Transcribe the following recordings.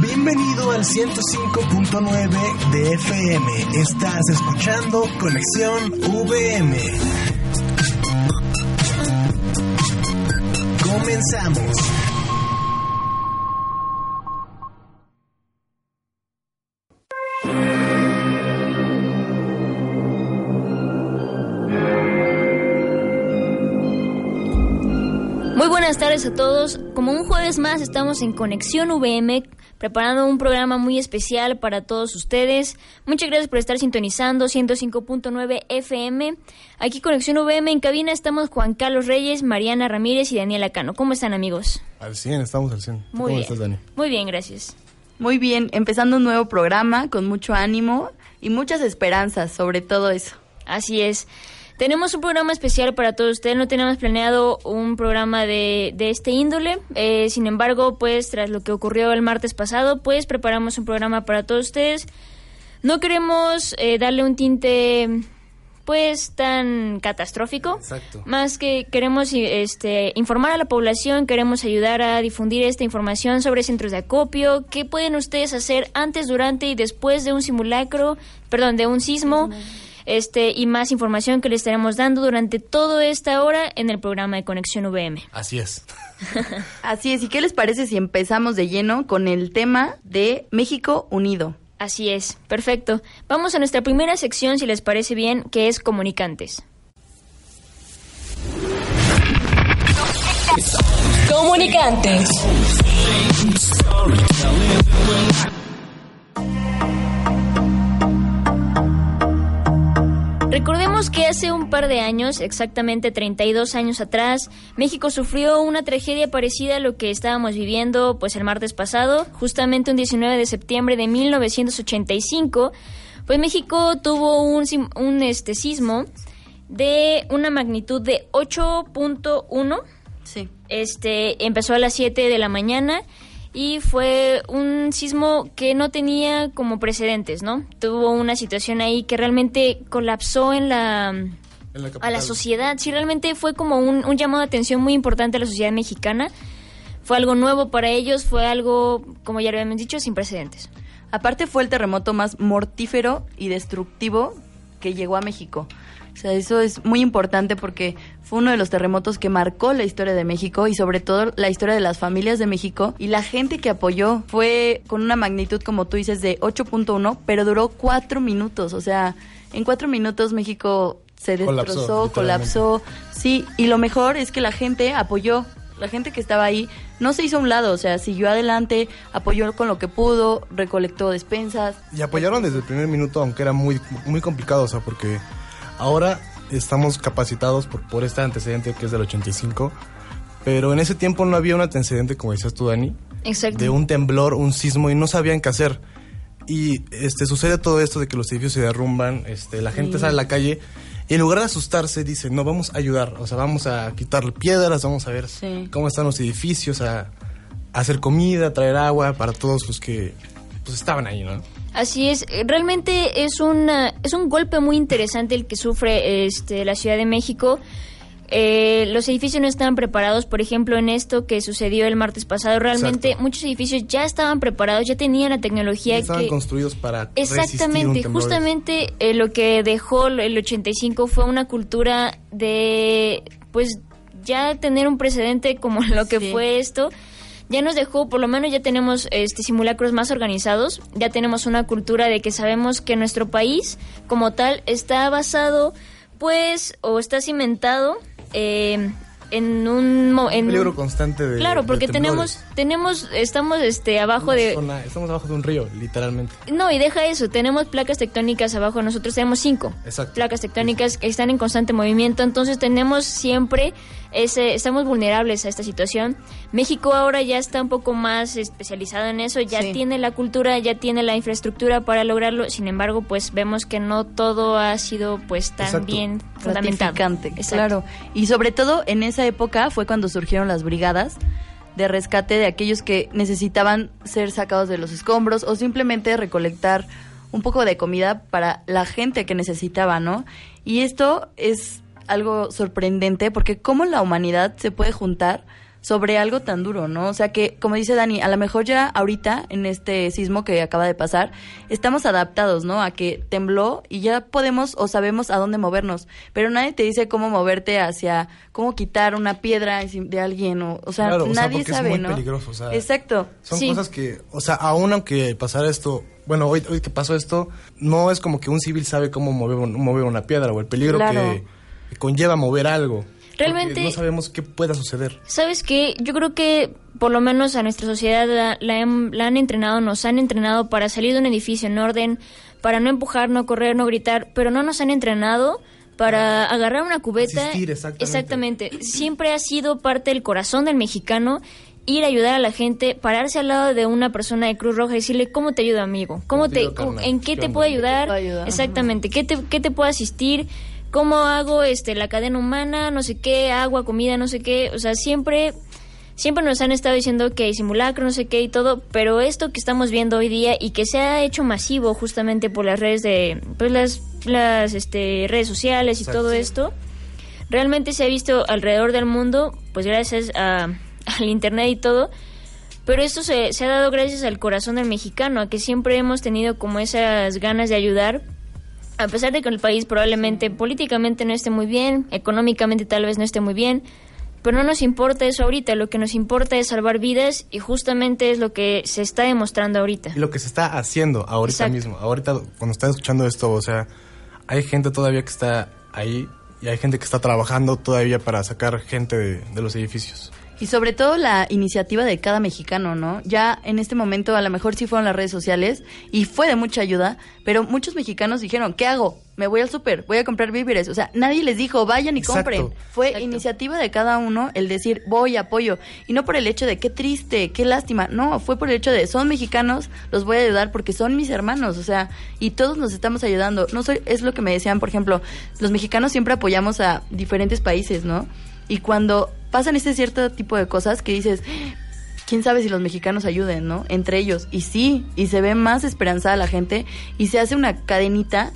Bienvenido al 105.9 de FM. Estás escuchando Conexión VM. Comenzamos. Tardes a todos. Como un jueves más estamos en Conexión VM preparando un programa muy especial para todos ustedes. Muchas gracias por estar sintonizando 105.9 FM. Aquí Conexión VM en cabina estamos Juan Carlos Reyes, Mariana Ramírez y Daniela Cano. ¿Cómo están amigos? Al 100, estamos al 100. Muy ¿Cómo bien. estás, Dani? Muy bien, gracias. Muy bien, empezando un nuevo programa con mucho ánimo y muchas esperanzas sobre todo eso. Así es. Tenemos un programa especial para todos ustedes. No teníamos planeado un programa de, de este índole. Eh, sin embargo, pues tras lo que ocurrió el martes pasado, pues preparamos un programa para todos ustedes. No queremos eh, darle un tinte pues tan catastrófico. Exacto. Más que queremos este, informar a la población, queremos ayudar a difundir esta información sobre centros de acopio, qué pueden ustedes hacer antes, durante y después de un simulacro, perdón, de un sismo, este y más información que les estaremos dando durante toda esta hora en el programa de Conexión VM. Así es. Así es, ¿y qué les parece si empezamos de lleno con el tema de México Unido? Así es, perfecto. Vamos a nuestra primera sección, si les parece bien, que es comunicantes. Comunicantes. Recordemos que hace un par de años, exactamente 32 años atrás, México sufrió una tragedia parecida a lo que estábamos viviendo pues el martes pasado, justamente un 19 de septiembre de 1985, pues México tuvo un, un este sismo de una magnitud de 8.1 Sí. este empezó a las 7 de la mañana y fue un sismo que no tenía como precedentes, ¿no? Tuvo una situación ahí que realmente colapsó en la En la a la sociedad. Sí, realmente fue como un, un llamado de atención muy importante a la sociedad mexicana. Fue algo nuevo para ellos, fue algo, como ya lo habíamos dicho, sin precedentes. Aparte fue el terremoto más mortífero y destructivo que llegó a México. O sea, eso es muy importante porque fue uno de los terremotos que marcó la historia de México y sobre todo la historia de las familias de México y la gente que apoyó fue con una magnitud, como tú dices, de 8.1, pero duró cuatro minutos. O sea, en cuatro minutos México se Colapsó, destrozó, literalmente. colapsó. Sí, y lo mejor es que la gente apoyó. La gente que estaba ahí no se hizo a un lado, o sea, siguió adelante, apoyó con lo que pudo, recolectó despensas. Y apoyaron desde el primer minuto, aunque era muy, muy complicado, o sea, porque ahora estamos capacitados por, por este antecedente que es del 85, pero en ese tiempo no había un antecedente, como decías tú, Dani, Exacto. de un temblor, un sismo, y no sabían qué hacer. Y este sucede todo esto de que los edificios se derrumban, este, la gente sale a la calle y en lugar de asustarse dice, no, vamos a ayudar, o sea, vamos a quitar piedras, vamos a ver Sí. cómo están los edificios, a, a hacer comida, a traer agua para todos los que pues estaban ahí, ¿no? Así es, eh, realmente es una es un golpe muy interesante el que sufre este la Ciudad de México. Eh, los edificios no estaban preparados, por ejemplo, en esto que sucedió el martes pasado. Realmente Exacto. muchos edificios ya estaban preparados, ya tenían la tecnología Ya estaban que construidos para resistir un Exactamente, temblor. justamente eh, lo que dejó el 85 fue una cultura de, pues, ya tener un precedente como lo que Sí. fue esto. Ya nos dejó, por lo menos ya tenemos este simulacros más organizados, ya tenemos una cultura de que sabemos que nuestro país como tal está basado, pues, o está cimentado eh, en un en peligro constante de Claro, porque tenemos tenemos estamos este abajo de Zona- estamos abajo de un río, literalmente. No, y deja eso, tenemos placas tectónicas abajo, nosotros tenemos cinco Exacto. placas tectónicas que están en constante movimiento, entonces tenemos siempre ese, estamos vulnerables a esta situación. México ahora ya está un poco más especializado en eso, ya Sí. tiene la cultura, ya tiene la infraestructura para lograrlo, sin embargo, pues vemos que no todo ha sido pues tan Exacto. bien fundamentado. Exacto. claro. Y sobre todo en esa época fue cuando surgieron las brigadas de rescate de aquellos que necesitaban ser sacados de los escombros o simplemente recolectar un poco de comida para la gente que necesitaba, ¿no? Y esto es algo sorprendente porque cómo la humanidad se puede juntar sobre algo tan duro, ¿no? O sea que, como dice Dani, a lo mejor ya ahorita, en este sismo que acaba de pasar, estamos adaptados, ¿no? A que tembló y ya podemos o sabemos a dónde movernos, pero nadie te dice cómo moverte hacia, cómo quitar una piedra de alguien, o, o sea, Claro, o sea, nadie porque es sabe, muy ¿no? peligroso, o sea, Exacto. Son Sí. cosas que, o sea, aún aunque pasara esto, bueno, hoy, hoy que pasó esto, no es como que un civil sabe cómo mover, un- mover una piedra o el peligro Claro. que, que conlleva mover algo. Realmente- Porque no sabemos qué pueda suceder. ¿Sabes qué? Yo creo que por lo menos a nuestra sociedad la, la han entrenado, nos han entrenado para salir de un edificio en orden, para no empujar, no correr, no gritar, pero no nos han entrenado para agarrar una cubeta. Asistir, exactamente. Exactamente. Siempre ha sido parte del corazón del mexicano ir a ayudar a la gente, pararse al lado de una persona de Cruz Roja y decirle, ¿cómo te ayudo, amigo? ¿Cómo ¿Cómo te te, ayudo, carnal? ¿En qué ¿Qué te puedo ayudar? Exactamente. ¿Qué te, ¿Qué te puedo asistir? ¿Cómo hago este la cadena humana? No sé qué, agua, comida, no sé qué. O sea, siempre siempre nos han estado diciendo que hay simulacro, no sé qué y todo, pero esto que estamos viendo hoy día y que se ha hecho masivo justamente por las redes de pues las las este redes sociales y Exacto. todo esto, realmente se ha visto alrededor del mundo, pues gracias a, al internet y todo. Pero esto se, se ha dado gracias al corazón del mexicano, a que siempre hemos tenido como esas ganas de ayudar, a pesar de que el país probablemente políticamente no esté muy bien, económicamente tal vez no esté muy bien, pero no nos importa eso ahorita, lo que nos importa es salvar vidas y justamente es lo que se está demostrando ahorita. Y lo que se está haciendo ahorita Exacto. mismo. Ahorita, cuando están escuchando esto, o sea, hay gente todavía que está ahí y hay gente que está trabajando todavía para sacar gente de, de los edificios. Y sobre todo la iniciativa de cada mexicano, ¿no? Ya en este momento a lo mejor sí fueron las redes sociales y fue de mucha ayuda, pero muchos mexicanos dijeron, ¿qué hago? Me voy al súper, voy a comprar víveres. O sea, nadie les dijo, vayan y Exacto. compren. Fue Exacto. iniciativa de cada uno el decir, voy, apoyo. Y no por el hecho de qué triste, qué lástima. No, fue por el hecho de, son mexicanos, los voy a ayudar porque son mis hermanos. O sea, y todos nos estamos ayudando. No soy, es lo que me decían, por ejemplo, los mexicanos siempre apoyamos a diferentes países, ¿no? Y cuando pasan este cierto tipo de cosas que dices, quién sabe si los mexicanos ayuden, ¿no? Entre ellos. Y sí, y se ve más esperanzada la gente y se hace una cadenita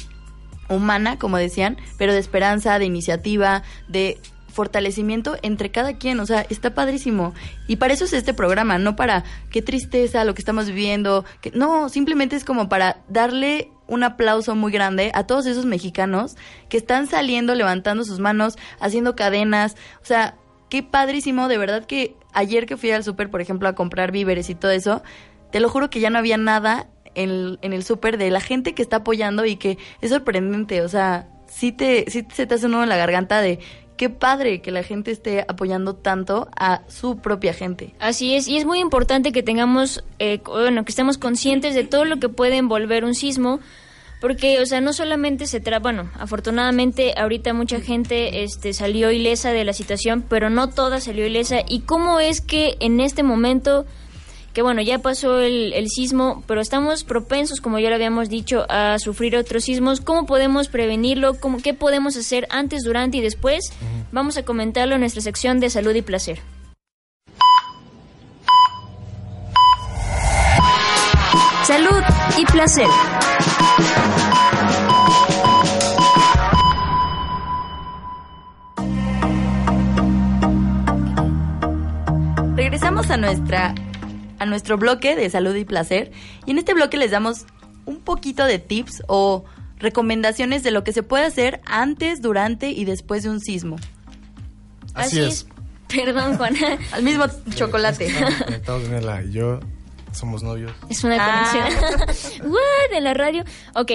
humana, como decían, pero de esperanza, de iniciativa, de fortalecimiento entre cada quien, o sea, está padrísimo. Y para eso es este programa, no para qué tristeza lo que estamos viviendo, que no, simplemente es como para darle un aplauso muy grande a todos esos mexicanos que están saliendo, levantando sus manos, haciendo cadenas, o sea, qué padrísimo, de verdad que ayer que fui al súper, por ejemplo, a comprar víveres y todo eso, te lo juro que ya no había nada en, el- en el súper de la gente que está apoyando y que es sorprendente, o sea, sí, te, sí se te hace un nudo en la garganta de qué padre que la gente esté apoyando tanto a su propia gente. Así es, y es muy importante que tengamos, eh, bueno, que estemos conscientes de todo lo que puede envolver un sismo, porque, o sea, no solamente se trata, bueno, afortunadamente ahorita mucha gente este, salió ilesa de la situación, pero no toda salió ilesa. ¿Y cómo es que en este momento, que bueno, ya pasó el, el sismo, pero estamos propensos, como ya lo habíamos dicho, a sufrir otros sismos, ¿cómo podemos prevenirlo? ¿Cómo, ¿Qué podemos hacer antes, durante y después? Vamos a comentarlo en nuestra sección de salud y placer. Salud y placer. Regresamos a nuestra a nuestro bloque de salud y placer y en este bloque les damos un poquito de tips o recomendaciones de lo que se puede hacer antes, durante y después de un sismo. Así, es. Perdón, Juana. Al mismo chocolate. Estamos Daniela y yo somos novios. Es una Ah. conexión. What? De la radio. Ok.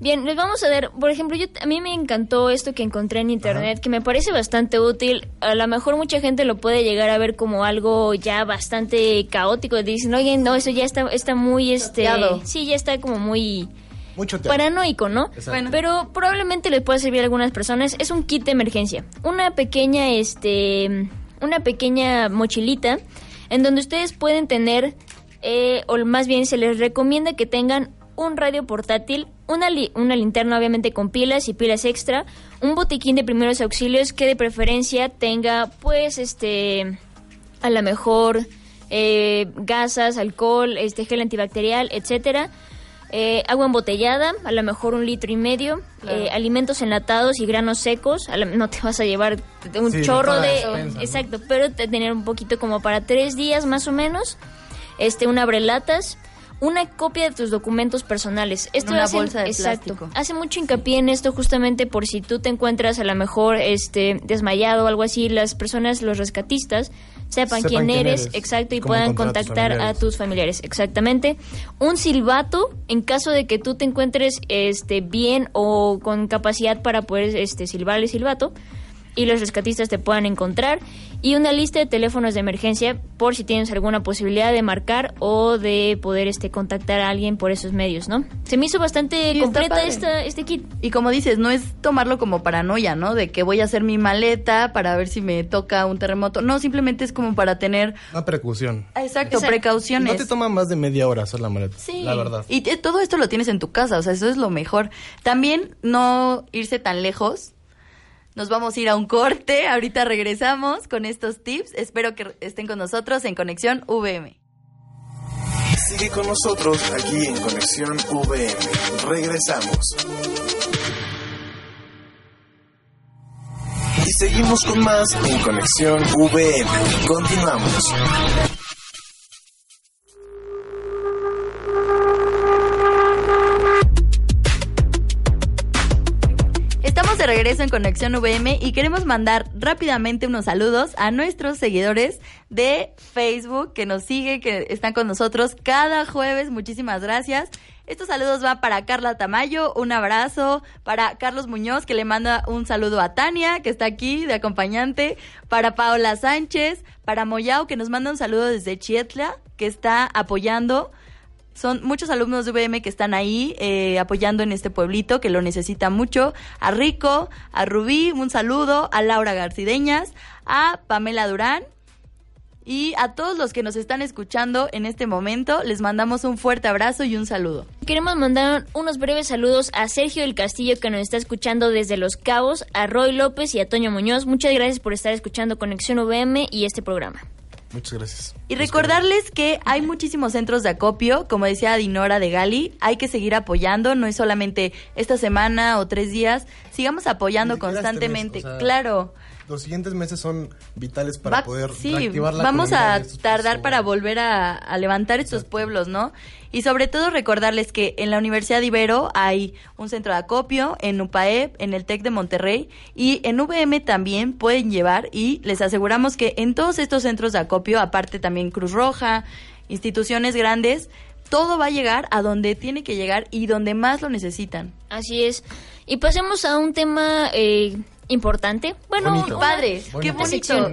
Bien, les vamos a dar, por ejemplo, yo a mí me encantó esto que encontré en internet, que me parece bastante útil. A lo mejor mucha gente lo puede llegar a ver como algo ya bastante caótico. Dicen, oye, no, eso ya está, está muy, este, Choteado. sí, ya está como muy Mucho teatro. paranoico, ¿no? Exacto. Pero probablemente les pueda servir a algunas personas. Es un kit de emergencia. Una pequeña, este, una pequeña mochilita en donde ustedes pueden tener, eh, o más bien se les recomienda que tengan un radio portátil, una, li- una linterna obviamente con pilas y pilas extra, un botiquín de primeros auxilios que de preferencia tenga, pues, este, a lo mejor eh, gasas, alcohol, este gel antibacterial, etcétera. Eh, agua embotellada, a lo mejor un litro y medio, eh, alimentos enlatados y granos secos, a lo- no te vas a llevar un Sí, chorro la de... despensa, ¿no? Exacto, pero te- tener un poquito como para tres días más o menos, este, un abrelatas, una copia de tus documentos personales. Esto una hace- bolsa de exacto, plástico. hace mucho hincapié en esto justamente por si tú te encuentras a lo mejor este desmayado o algo así, las personas, los rescatistas, sepan, Sepan quién, quién eres, eres exacto, y puedan encontrar a tus contactar a tus familiares, exactamente. Un silbato en caso de que tú te encuentres este bien o con capacidad para poder este silbar el silbato y los rescatistas te puedan encontrar y una lista de teléfonos de emergencia por si tienes alguna posibilidad de marcar o de poder este contactar a alguien por esos medios, ¿no? Se me hizo bastante Sí, completa esta este kit. Y como dices, no es tomarlo como paranoia, ¿no? De que voy a hacer mi maleta para ver si me toca un terremoto. No, simplemente es como para tener, Una precaución. exacto, Exacto. precauciones. No te toma más de media hora hacer la maleta. Sí, La verdad. Y te- todo esto lo tienes en tu casa, o sea, eso es lo mejor. También no irse tan lejos. Nos vamos a ir a un corte, ahorita regresamos con estos tips. Espero que estén con nosotros en Conexión VM. Sigue con nosotros aquí en Conexión VM. Regresamos. Y seguimos con más en Conexión VM. Continuamos. Regreso en Conexión VM y queremos mandar rápidamente unos saludos a nuestros seguidores de Facebook que nos siguen, que están con nosotros cada jueves. Muchísimas gracias. Estos saludos van para Carla Tamayo, un abrazo, para Carlos Muñoz, que le manda un saludo a Tania, que está aquí de acompañante, para Paola Sánchez, para Moyao, que nos manda un saludo desde Chietla, que está apoyando. Son muchos alumnos de VM que están ahí eh, apoyando en este pueblito que lo necesita mucho. A Rico, a Rubí, un saludo, a Laura Garcideñas, a Pamela Durán y a todos los que nos están escuchando en este momento. Les mandamos un fuerte abrazo y un saludo. Queremos mandar unos breves saludos a Sergio del Castillo que nos está escuchando desde Los Cabos, a Roy López y a Toño Muñoz. Muchas gracias por estar escuchando Conexión VM y este programa. Muchas gracias. Y recordarles que hay muchísimos centros de acopio, como decía Dinora de Gali, hay que seguir apoyando, no es solamente esta semana o tres días, sigamos apoyando este constantemente, mes, o sea, claro. Los siguientes meses son vitales para Va- poder sí, reactivar la vamos economía a tardar para volver a, a levantar estos pueblos, ¿no? Y sobre todo recordarles que en la Universidad de Ibero hay un centro de acopio, en UPAEP, en el TEC de Monterrey y en VM también pueden llevar y les aseguramos que en todos estos centros de acopio, aparte también Cruz Roja, instituciones grandes, todo va a llegar a donde tiene que llegar y donde más lo necesitan. Así es. Y pasemos a un tema eh, importante. Bueno, Bonito. Padre, qué bonito.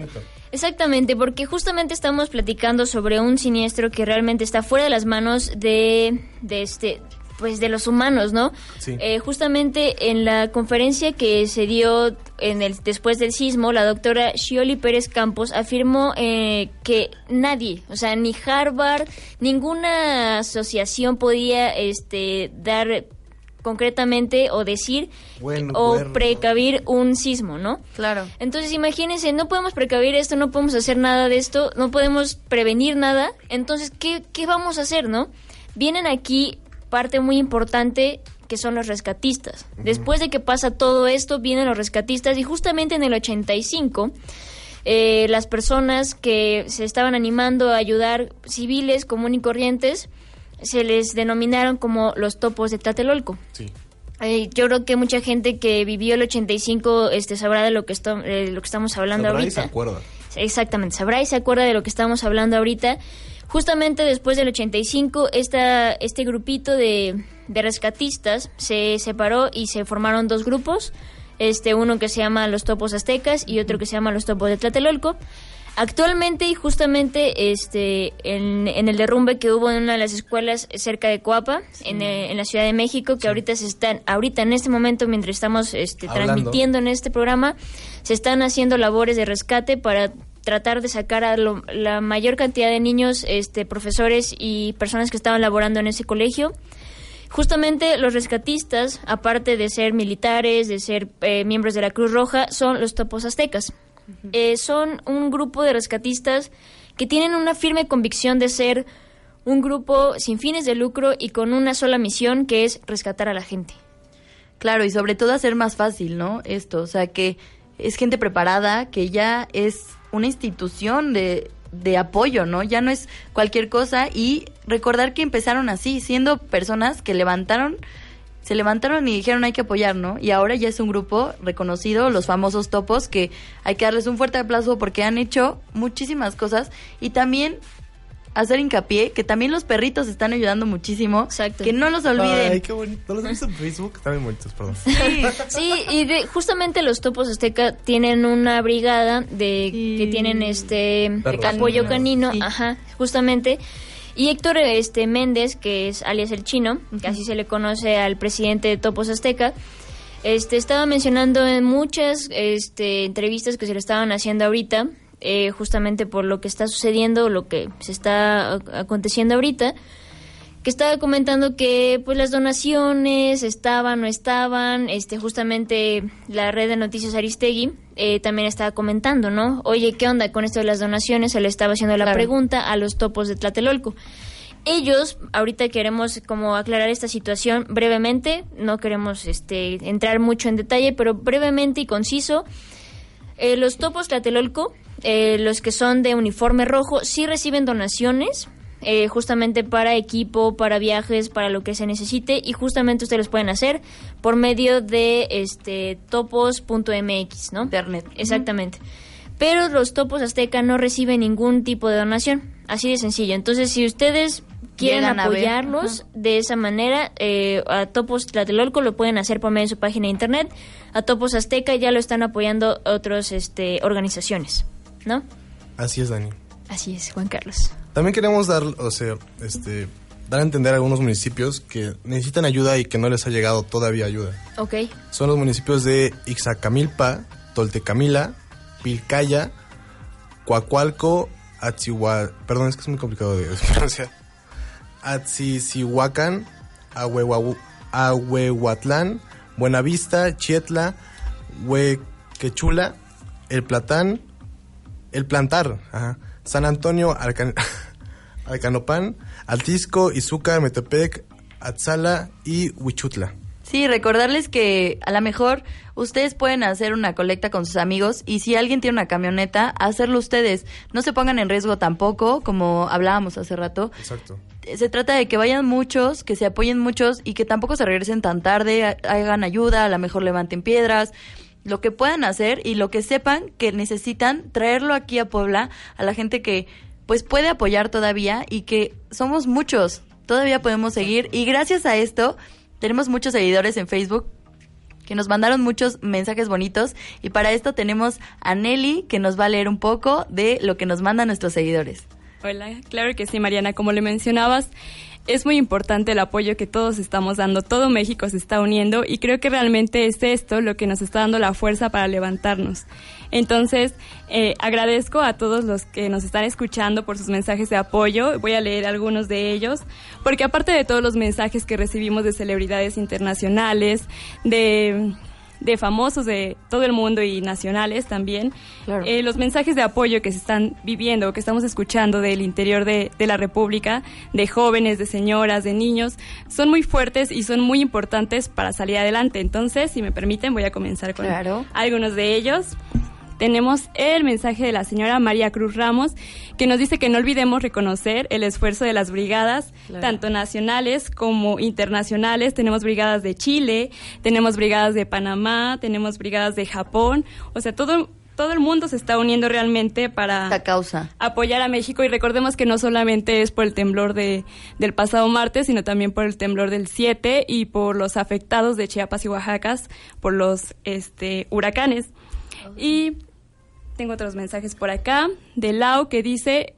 Exactamente, porque justamente estamos platicando sobre un siniestro que realmente está fuera de las manos de, de este pues de los humanos, ¿no? Sí. Eh, justamente en la conferencia que se dio en el después del sismo, la doctora Shioli Pérez Campos afirmó eh, que nadie, o sea, ni Harvard, ninguna asociación podía este dar concretamente o decir o precavir un sismo, ¿no? Claro. Entonces, imagínense, no podemos precavir esto, no podemos hacer nada de esto, no podemos prevenir nada. Entonces, ¿qué, qué vamos a hacer, no? Vienen aquí parte muy importante que son los rescatistas. Después de que pasa todo esto, vienen los rescatistas y justamente en el 85 eh, las personas que se estaban animando a ayudar civiles común y corrientes se les denominaron como los topos de Tlatelolco. Sí. Eh, yo creo que mucha gente que vivió el 85 este, sabrá de lo que, esto- eh, lo que estamos hablando Sabrá y se acuerda. Exactamente, sabrá y se acuerda de lo que estamos hablando ahorita. Justamente después del 85, esta, este grupito de, de rescatistas se separó y se formaron dos grupos, este uno que se llama los Topos Aztecas y otro que se llama los Topos de Tlatelolco. Actualmente y justamente este en, en el derrumbe que hubo en una de las escuelas cerca de Coapa, en, eh, en la Ciudad de México, que ahorita se están, ahorita en este momento mientras estamos este, transmitiendo en este programa, se están haciendo labores de rescate para tratar de sacar a lo- la mayor cantidad de niños, este, profesores y personas que estaban laborando en ese colegio. Justamente los rescatistas, aparte de ser militares, de ser eh, miembros de la Cruz Roja, son los topos aztecas. Eh, son un grupo de rescatistas que tienen una firme convicción de ser un grupo sin fines de lucro y con una sola misión que es rescatar a la gente. Claro, y sobre todo hacer más fácil, ¿no? Esto, o sea, que es gente preparada, que ya es una institución de, de apoyo, ¿no? Ya no es cualquier cosa y recordar que empezaron así, siendo personas que levantaron, se levantaron y dijeron hay que apoyar, ¿no? Y ahora ya es un grupo reconocido, los famosos topos, que hay que darles un fuerte aplauso porque han hecho muchísimas cosas y también hacer hincapié que también los perritos están ayudando muchísimo, Exacto. que no los olviden. Ay, qué bonito. ¿No los has visto en Facebook? Están bien bonitos, perdón. Sí, y de- justamente los topos azteca tienen una brigada de Sí. que tienen este Perros. apoyo canino, Sí. ajá, justamente. Y Héctor este Méndez, que es alias el chino, que así se le conoce al presidente de Topos Azteca, este estaba mencionando en muchas este, entrevistas que se le estaban haciendo ahorita, eh, justamente por lo que está sucediendo, lo que se está ac- aconteciendo ahorita, que estaba comentando que pues las donaciones estaban no estaban este justamente la red de noticias Aristegui eh, también estaba comentando no oye qué onda con esto de las donaciones se le estaba haciendo la Claro. pregunta a los topos de Tlatelolco. Ellos ahorita queremos como aclarar esta situación brevemente no queremos este entrar mucho en detalle pero brevemente y conciso eh, los topos Tlatelolco, eh, los que son de uniforme rojo, sí reciben donaciones, eh, justamente para equipo, para viajes, para lo que se necesite, y justamente ustedes los pueden hacer por medio de este topos.mx, ¿no? Internet. Exactamente. Pero los topos azteca no reciben ningún tipo de donación, así de sencillo. Entonces, si ustedes quieren Llegan apoyarlos de esa manera, eh, a Topos Tlatelolco lo pueden hacer por medio de su página de internet, a Topos Azteca ya lo están apoyando otras este, organizaciones, ¿no? Así es, Dani. Así es, Juan Carlos. También queremos dar, o sea, este, dar a entender a algunos municipios que necesitan ayuda y que no les ha llegado todavía ayuda. Ok. Son los municipios de Ixacamilpa, Toltecamila, Pilcaya, Coacualco, Atzihua... Perdón, es que es muy complicado de pronunciar. Atzisihuacan, Ahuehuahu- Ahuehuatlán, Buenavista, Chietla, Huequechula, El Platán, El Plantar, ajá, San Antonio, Alcan- Alcanopán, Altisco, Izúcar, Metepec, Atzala y Huichutla. Sí, recordarles que a lo mejor ustedes pueden hacer una colecta con sus amigos y si alguien tiene una camioneta, hacerlo ustedes. No se pongan en riesgo tampoco, como hablábamos hace rato. Exacto. Se trata de que vayan muchos, que se apoyen muchos y que tampoco se regresen tan tarde, ha- hagan ayuda, a lo mejor levanten piedras, lo que puedan hacer y lo que sepan que necesitan traerlo aquí a Puebla a la gente que pues puede apoyar todavía y que somos muchos, todavía podemos seguir y gracias a esto tenemos muchos seguidores en Facebook que nos mandaron muchos mensajes bonitos y para esto tenemos a Nelly que nos va a leer un poco de lo que nos mandan nuestros seguidores. Hola, claro que sí, Mariana. Como le mencionabas, es muy importante el apoyo que todos estamos dando. Todo México se está uniendo y creo que realmente es esto lo que nos está dando la fuerza para levantarnos. Entonces, eh, agradezco a todos los que nos están escuchando por sus mensajes de apoyo. Voy a leer algunos de ellos, porque aparte de todos los mensajes que recibimos de celebridades internacionales, de de famosos de todo el mundo y nacionales también. Claro. Eh, los mensajes de apoyo que se están viviendo, que estamos escuchando del interior de, de la República, de jóvenes, de señoras, de niños, son muy fuertes y son muy importantes para salir adelante. Entonces, si me permiten, voy a comenzar con Claro. algunos de ellos. Tenemos el mensaje de la señora María Cruz Ramos, que nos dice que no olvidemos reconocer el esfuerzo de las brigadas, Claro. tanto nacionales como internacionales. Tenemos brigadas de Chile, tenemos brigadas de Panamá, tenemos brigadas de Japón, o sea, todo todo el mundo se está uniendo realmente para Esta causa. apoyar a México y recordemos que no solamente es por el temblor de, del pasado martes, sino también por el temblor del 7 y por los afectados de Chiapas y Oaxaca por los este, huracanes. Y tengo otros mensajes por acá de Lau que dice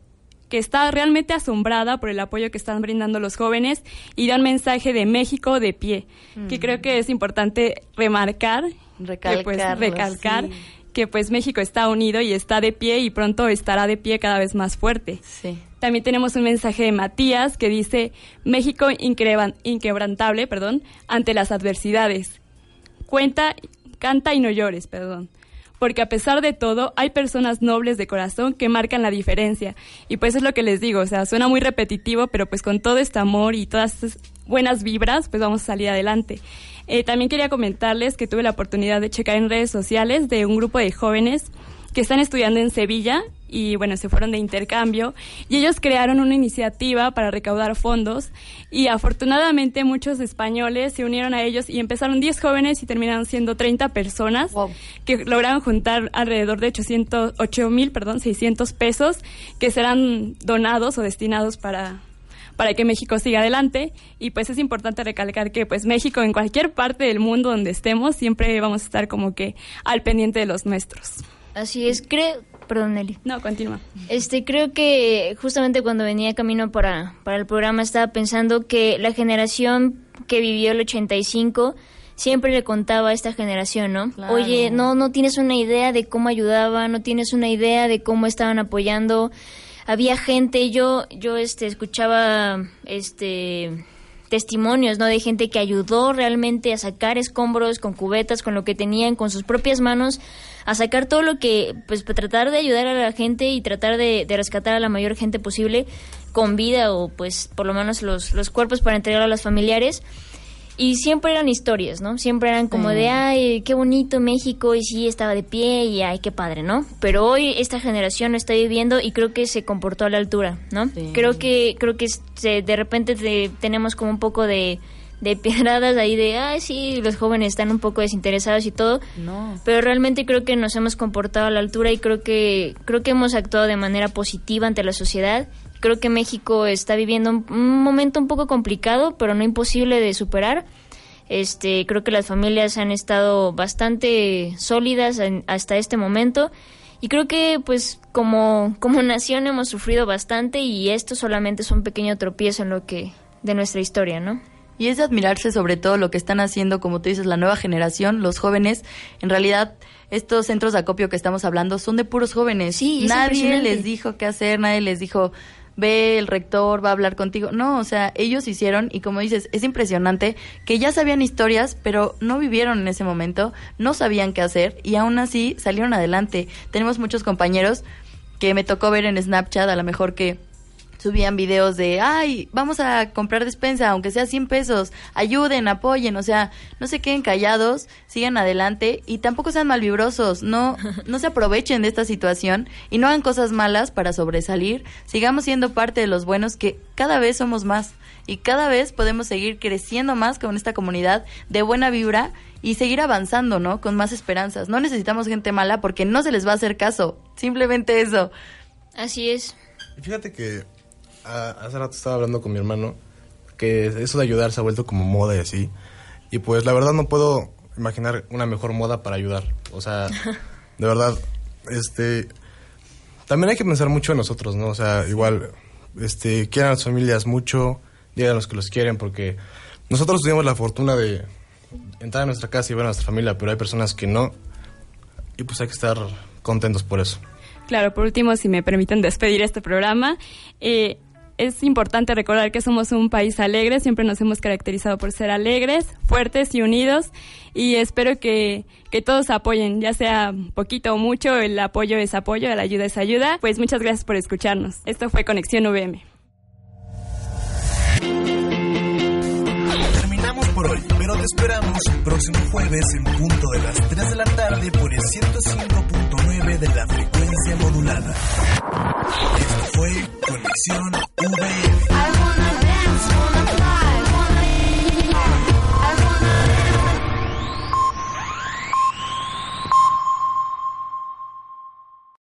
que está realmente asombrada por el apoyo que están brindando los jóvenes y da un mensaje de México de pie, que creo que es importante remarcar, que, pues, recalcar sí. que pues México está unido y está de pie y pronto estará de pie cada vez más fuerte. Sí. También tenemos un mensaje de Matías que dice México inquebrantable, perdón, ante las adversidades. Cuenta, canta y no llores, perdón. Porque a pesar de todo, hay personas nobles de corazón que marcan la diferencia. Y pues es lo que les digo, o sea, suena muy repetitivo, pero pues con todo este amor y todas estas buenas vibras, pues vamos a salir adelante. Eh, también quería comentarles que tuve la oportunidad de checar en redes sociales de un grupo de jóvenes que están estudiando en Sevilla y bueno, se fueron de intercambio y ellos crearon una iniciativa para recaudar fondos y afortunadamente muchos españoles se unieron a ellos y empezaron 10 jóvenes y terminaron siendo 30 personas Wow. que lograron juntar alrededor de 800, 8 mil, perdón, 600 pesos que serán donados o destinados para para que México siga adelante y pues es importante recalcar que pues México en cualquier parte del mundo donde estemos siempre vamos a estar como que al pendiente de los nuestros. Así es, creo, perdón Nelly. No, continúa. Este, creo que justamente cuando venía camino para, para el programa estaba pensando que la generación que vivió el 85 siempre le contaba a esta generación, ¿no? Claro. Oye, no, no tienes una idea de cómo ayudaba, no tienes una idea de cómo estaban apoyando. Había gente, yo, yo este, escuchaba este testimonios, ¿no? De gente que ayudó realmente a sacar escombros con cubetas, con lo que tenían, con sus propias manos, a sacar todo lo que, pues, para tratar de ayudar a la gente y tratar de, de rescatar a la mayor gente posible con vida o, pues, por lo menos los, los cuerpos para entregar a los familiares. Y siempre eran historias, ¿no? Siempre eran como de, ay, qué bonito México y sí, estaba de pie y ay, qué padre, ¿no? Pero hoy esta generación lo está viviendo y creo que se comportó a la altura, ¿no? Sí. Creo que creo que se, de repente te- tenemos como un poco de, de piedradas ahí de, ay, sí, los jóvenes están un poco desinteresados y todo. No. Pero realmente creo que nos hemos comportado a la altura y creo que creo que hemos actuado de manera positiva ante la sociedad. Creo que México está viviendo un, momento un poco complicado, pero no imposible de superar. Este, creo que las familias han estado bastante sólidas en- hasta este momento y creo que pues como como nación hemos sufrido bastante y esto solamente es un pequeño tropiezo en lo que de nuestra historia, ¿no? Y es de admirarse sobre todo lo que están haciendo, como tú dices, la nueva generación, los jóvenes. En realidad, estos centros de acopio que estamos hablando son de puros jóvenes. Sí, Nadie les dijo qué hacer, nadie les dijo, ve, el rector va a hablar contigo. No, o sea, ellos hicieron, y como dices, es impresionante que ya sabían historias, pero no vivieron en ese momento, no sabían qué hacer, y aún así salieron adelante. Tenemos muchos compañeros que me tocó ver en Snapchat, a lo mejor que subían videos de, ay, vamos a comprar despensa, aunque sea 100 pesos, ayuden, apoyen, o sea, no se queden callados, sigan adelante y tampoco sean malvibrosos, no, no se aprovechen de esta situación y no hagan cosas malas para sobresalir, sigamos siendo parte de los buenos que cada vez somos más y cada vez podemos seguir creciendo más con esta comunidad de buena vibra y seguir avanzando, ¿no? Con más esperanzas. No necesitamos gente mala porque no se les va a hacer caso, simplemente eso. Así es. Y fíjate que ah, hace rato estaba hablando con mi hermano que eso de ayudar se ha vuelto como moda y así. Y pues la verdad no puedo imaginar una mejor moda para ayudar. O sea, de verdad, este... También hay que pensar mucho en nosotros, ¿no? O sea, igual, este, quieran a las familias mucho, digan a los que los quieren, porque nosotros tuvimos la fortuna de entrar a nuestra casa y ver a nuestra familia, pero hay personas que no. Y pues hay que estar contentos por eso. Claro, por último, si me permiten despedir este programa, eh, es importante recordar que somos un país alegre, siempre nos hemos caracterizado por ser alegres, fuertes y unidos, y espero que, que todos apoyen, ya sea poquito o mucho, el apoyo es apoyo, la ayuda es ayuda. Pues muchas gracias por escucharnos. Esto fue Conexión VM. Esperamos el próximo jueves en punto de las 3 de la tarde por el 105.9 de la frecuencia modulada. Esto fue Conexión VM.